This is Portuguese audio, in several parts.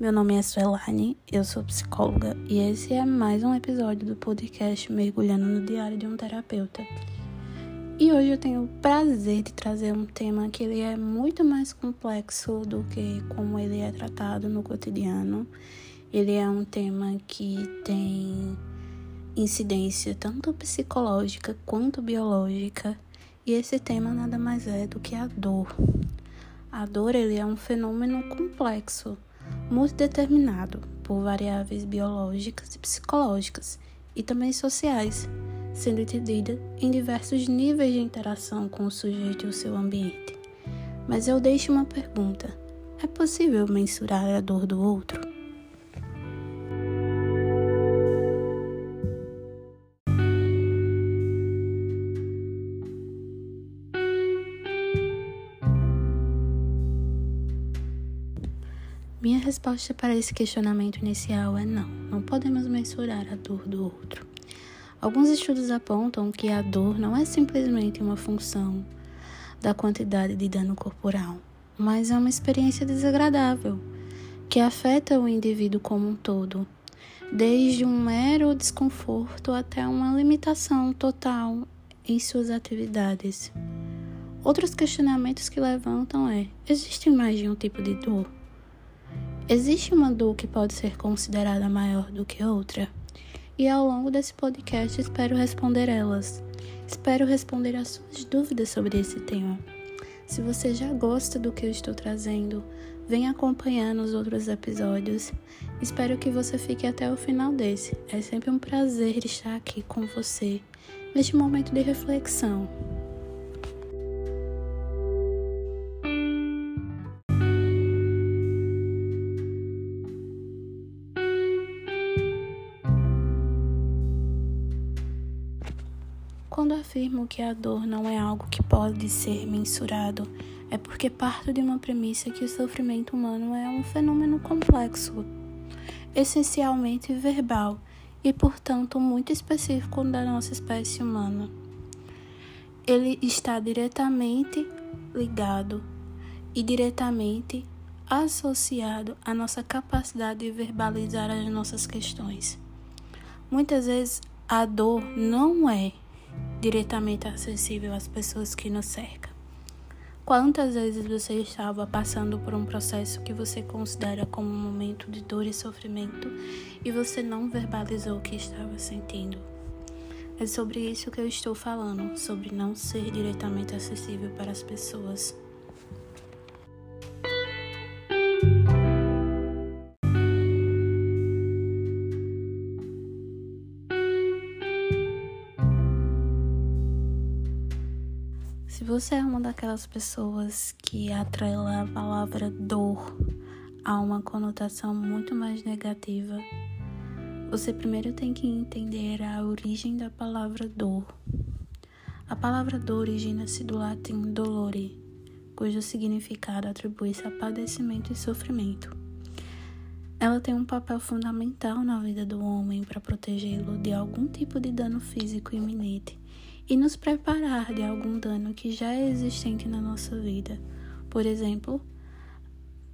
Meu nome é Suelane, eu sou psicóloga e esse é mais um episódio do podcast Mergulhando no Diário de um Terapeuta. E hoje eu tenho o prazer de trazer um tema que ele é muito mais complexo do que como ele é tratado no cotidiano. Ele é um tema que tem incidência tanto psicológica quanto biológica, e esse tema nada mais é do que a dor. A dor ele é um fenômeno complexo multideterminado por variáveis biológicas e psicológicas e também sociais, sendo entendida em diversos níveis de interação com o sujeito e o seu ambiente. Mas eu deixo uma pergunta: é possível mensurar a dor do outro? Resposta para esse questionamento inicial é não, não podemos mensurar a dor do outro. Alguns estudos apontam que a dor não é simplesmente uma função da quantidade de dano corporal, mas é uma experiência desagradável que afeta o indivíduo como um todo, desde um mero desconforto até uma limitação total em suas atividades. Outros questionamentos que levantam é: existe mais de um tipo de dor? Existe uma dor que pode ser considerada maior do que outra? E ao longo desse podcast espero responder elas. Espero responder as suas dúvidas sobre esse tema. Se você já gosta do que eu estou trazendo, vem acompanhando os outros episódios. Espero que você fique até o final desse. É sempre um prazer estar aqui com você neste momento de reflexão. Afirmo que a dor não é algo que pode ser mensurado, é porque parto de uma premissa que o sofrimento humano é um fenômeno complexo, essencialmente verbal e, portanto, muito específico da nossa espécie humana. Ele está diretamente ligado e diretamente associado à nossa capacidade de verbalizar as nossas questões. Muitas vezes a dor não é diretamente acessível às pessoas que nos cercam. Quantas vezes você estava passando por um processo que você considera como um momento de dor e sofrimento e você não verbalizou o que estava sentindo? É sobre isso que eu estou falando, sobre não ser diretamente acessível para as pessoas. Você é uma daquelas pessoas que atrela a palavra dor a uma conotação muito mais negativa, você primeiro tem que entender a origem da palavra dor. A palavra dor origina-se do latim dolore, cujo significado atribui-se a padecimento e sofrimento. Ela tem um papel fundamental na vida do homem para protegê-lo de algum tipo de dano físico iminente e nos preparar de algum dano que já é existente na nossa vida. Por exemplo,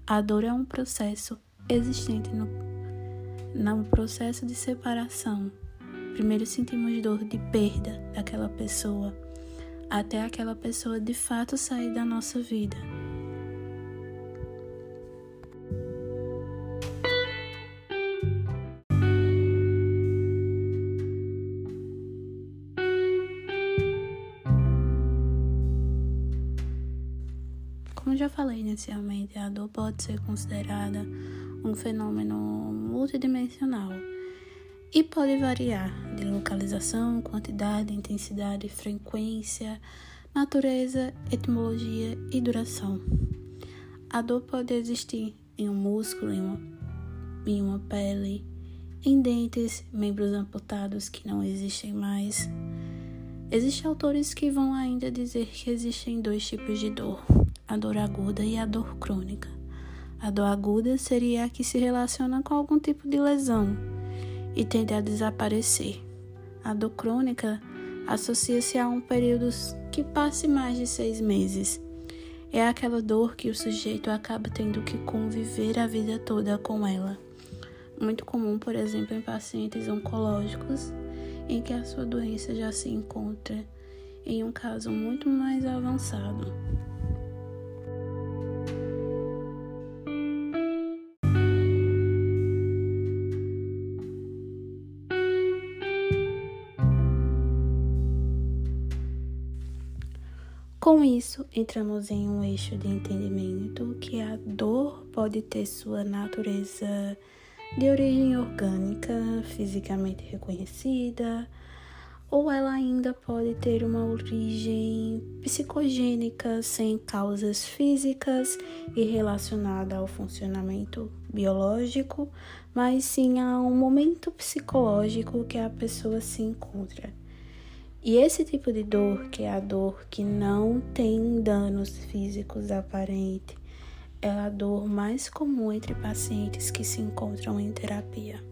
a dor é um processo existente no, no processo de separação. Primeiro sentimos dor de perda daquela pessoa, até aquela pessoa de fato sair da nossa vida. Como já falei inicialmente, a dor pode ser considerada um fenômeno multidimensional e pode variar de localização, quantidade, intensidade, frequência, natureza, etimologia e duração. A dor pode existir em um músculo, em uma, em uma pele, em dentes, membros amputados que não existem mais. Existem autores que vão ainda dizer que existem dois tipos de dor a dor aguda e a dor crônica. A dor aguda seria a que se relaciona com algum tipo de lesão e tende a desaparecer. A dor crônica associa-se a um período que passe mais de seis meses. É aquela dor que o sujeito acaba tendo que conviver a vida toda com ela. Muito comum, por exemplo, em pacientes oncológicos, em que a sua doença já se encontra em um caso muito mais avançado. Com isso, entramos em um eixo de entendimento que a dor pode ter sua natureza de origem orgânica, fisicamente reconhecida, ou ela ainda pode ter uma origem psicogênica sem causas físicas e relacionada ao funcionamento biológico, mas sim a um momento psicológico que a pessoa se encontra. E esse tipo de dor, que é a dor que não tem danos físicos aparentes, é a dor mais comum entre pacientes que se encontram em terapia.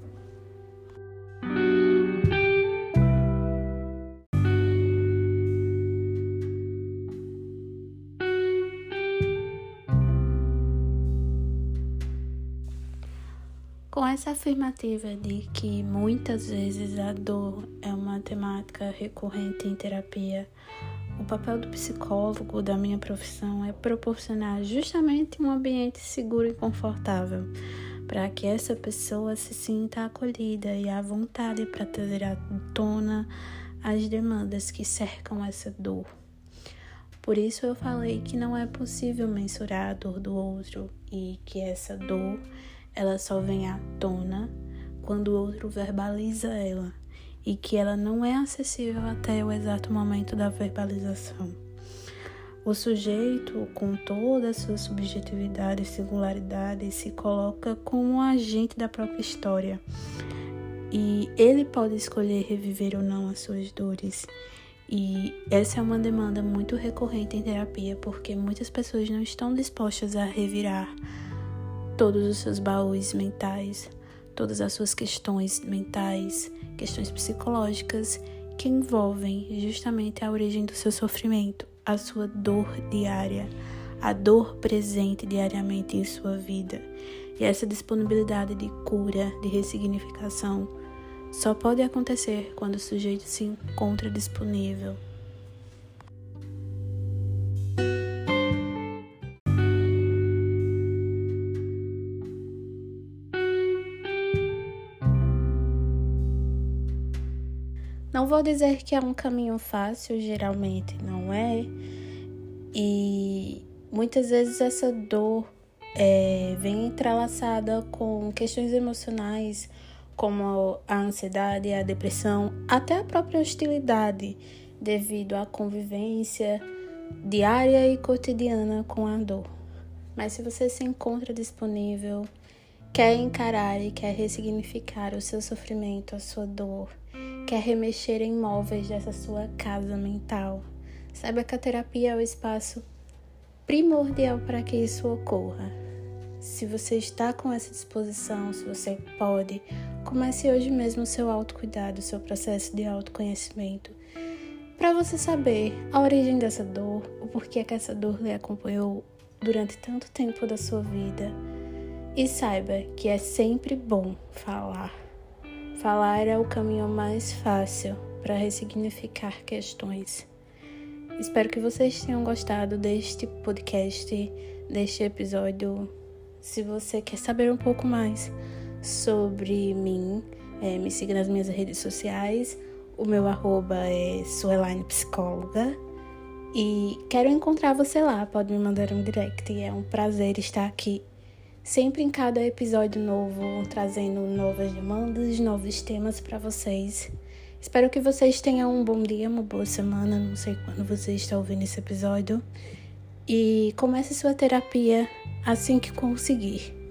Com essa afirmativa de que muitas vezes a dor é uma temática recorrente em terapia, o papel do psicólogo da minha profissão é proporcionar justamente um ambiente seguro e confortável para que essa pessoa se sinta acolhida e à vontade para trazer à tona as demandas que cercam essa dor. Por isso eu falei que não é possível mensurar a dor do outro e que essa dor ela só vem à tona quando o outro verbaliza ela e que ela não é acessível até o exato momento da verbalização. O sujeito, com toda a sua subjetividade e singularidade, se coloca como um agente da própria história e ele pode escolher reviver ou não as suas dores. E essa é uma demanda muito recorrente em terapia, porque muitas pessoas não estão dispostas a revirar todos os seus baús mentais, todas as suas questões mentais, questões psicológicas que envolvem justamente a origem do seu sofrimento, a sua dor diária, a dor presente diariamente em sua vida. E essa disponibilidade de cura, de ressignificação, só pode acontecer quando o sujeito se encontra disponível Não vou dizer que é um caminho fácil, geralmente não é. E muitas vezes essa dor é, vem entrelaçada com questões emocionais, como a ansiedade, a depressão, até a própria hostilidade, devido à convivência diária e cotidiana com a dor. Mas se você se encontra disponível, quer encarar e quer ressignificar o seu sofrimento, a sua dor, quer remexer em móveis dessa sua casa mental, saiba que a terapia é o espaço primordial para que isso ocorra. Se você está com essa disposição, se você pode, comece hoje mesmo o seu autocuidado, o seu processo de autoconhecimento, para você saber a origem dessa dor, o porquê que essa dor lhe acompanhou durante tanto tempo da sua vida. E saiba que é sempre bom falar. Falar é o caminho mais fácil para ressignificar questões. Espero que vocês tenham gostado deste podcast, deste episódio. Se você quer saber um pouco mais sobre mim, é, me siga nas minhas redes sociais. O meu arroba é Suelaine Psicóloga. E quero encontrar você lá, pode me mandar um direct. É um prazer estar aqui sempre em cada episódio novo, trazendo novas demandas, novos temas para vocês. Espero que vocês tenham um bom dia, uma boa semana, não sei quando você está ouvindo esse episódio. E comece sua terapia assim que conseguir.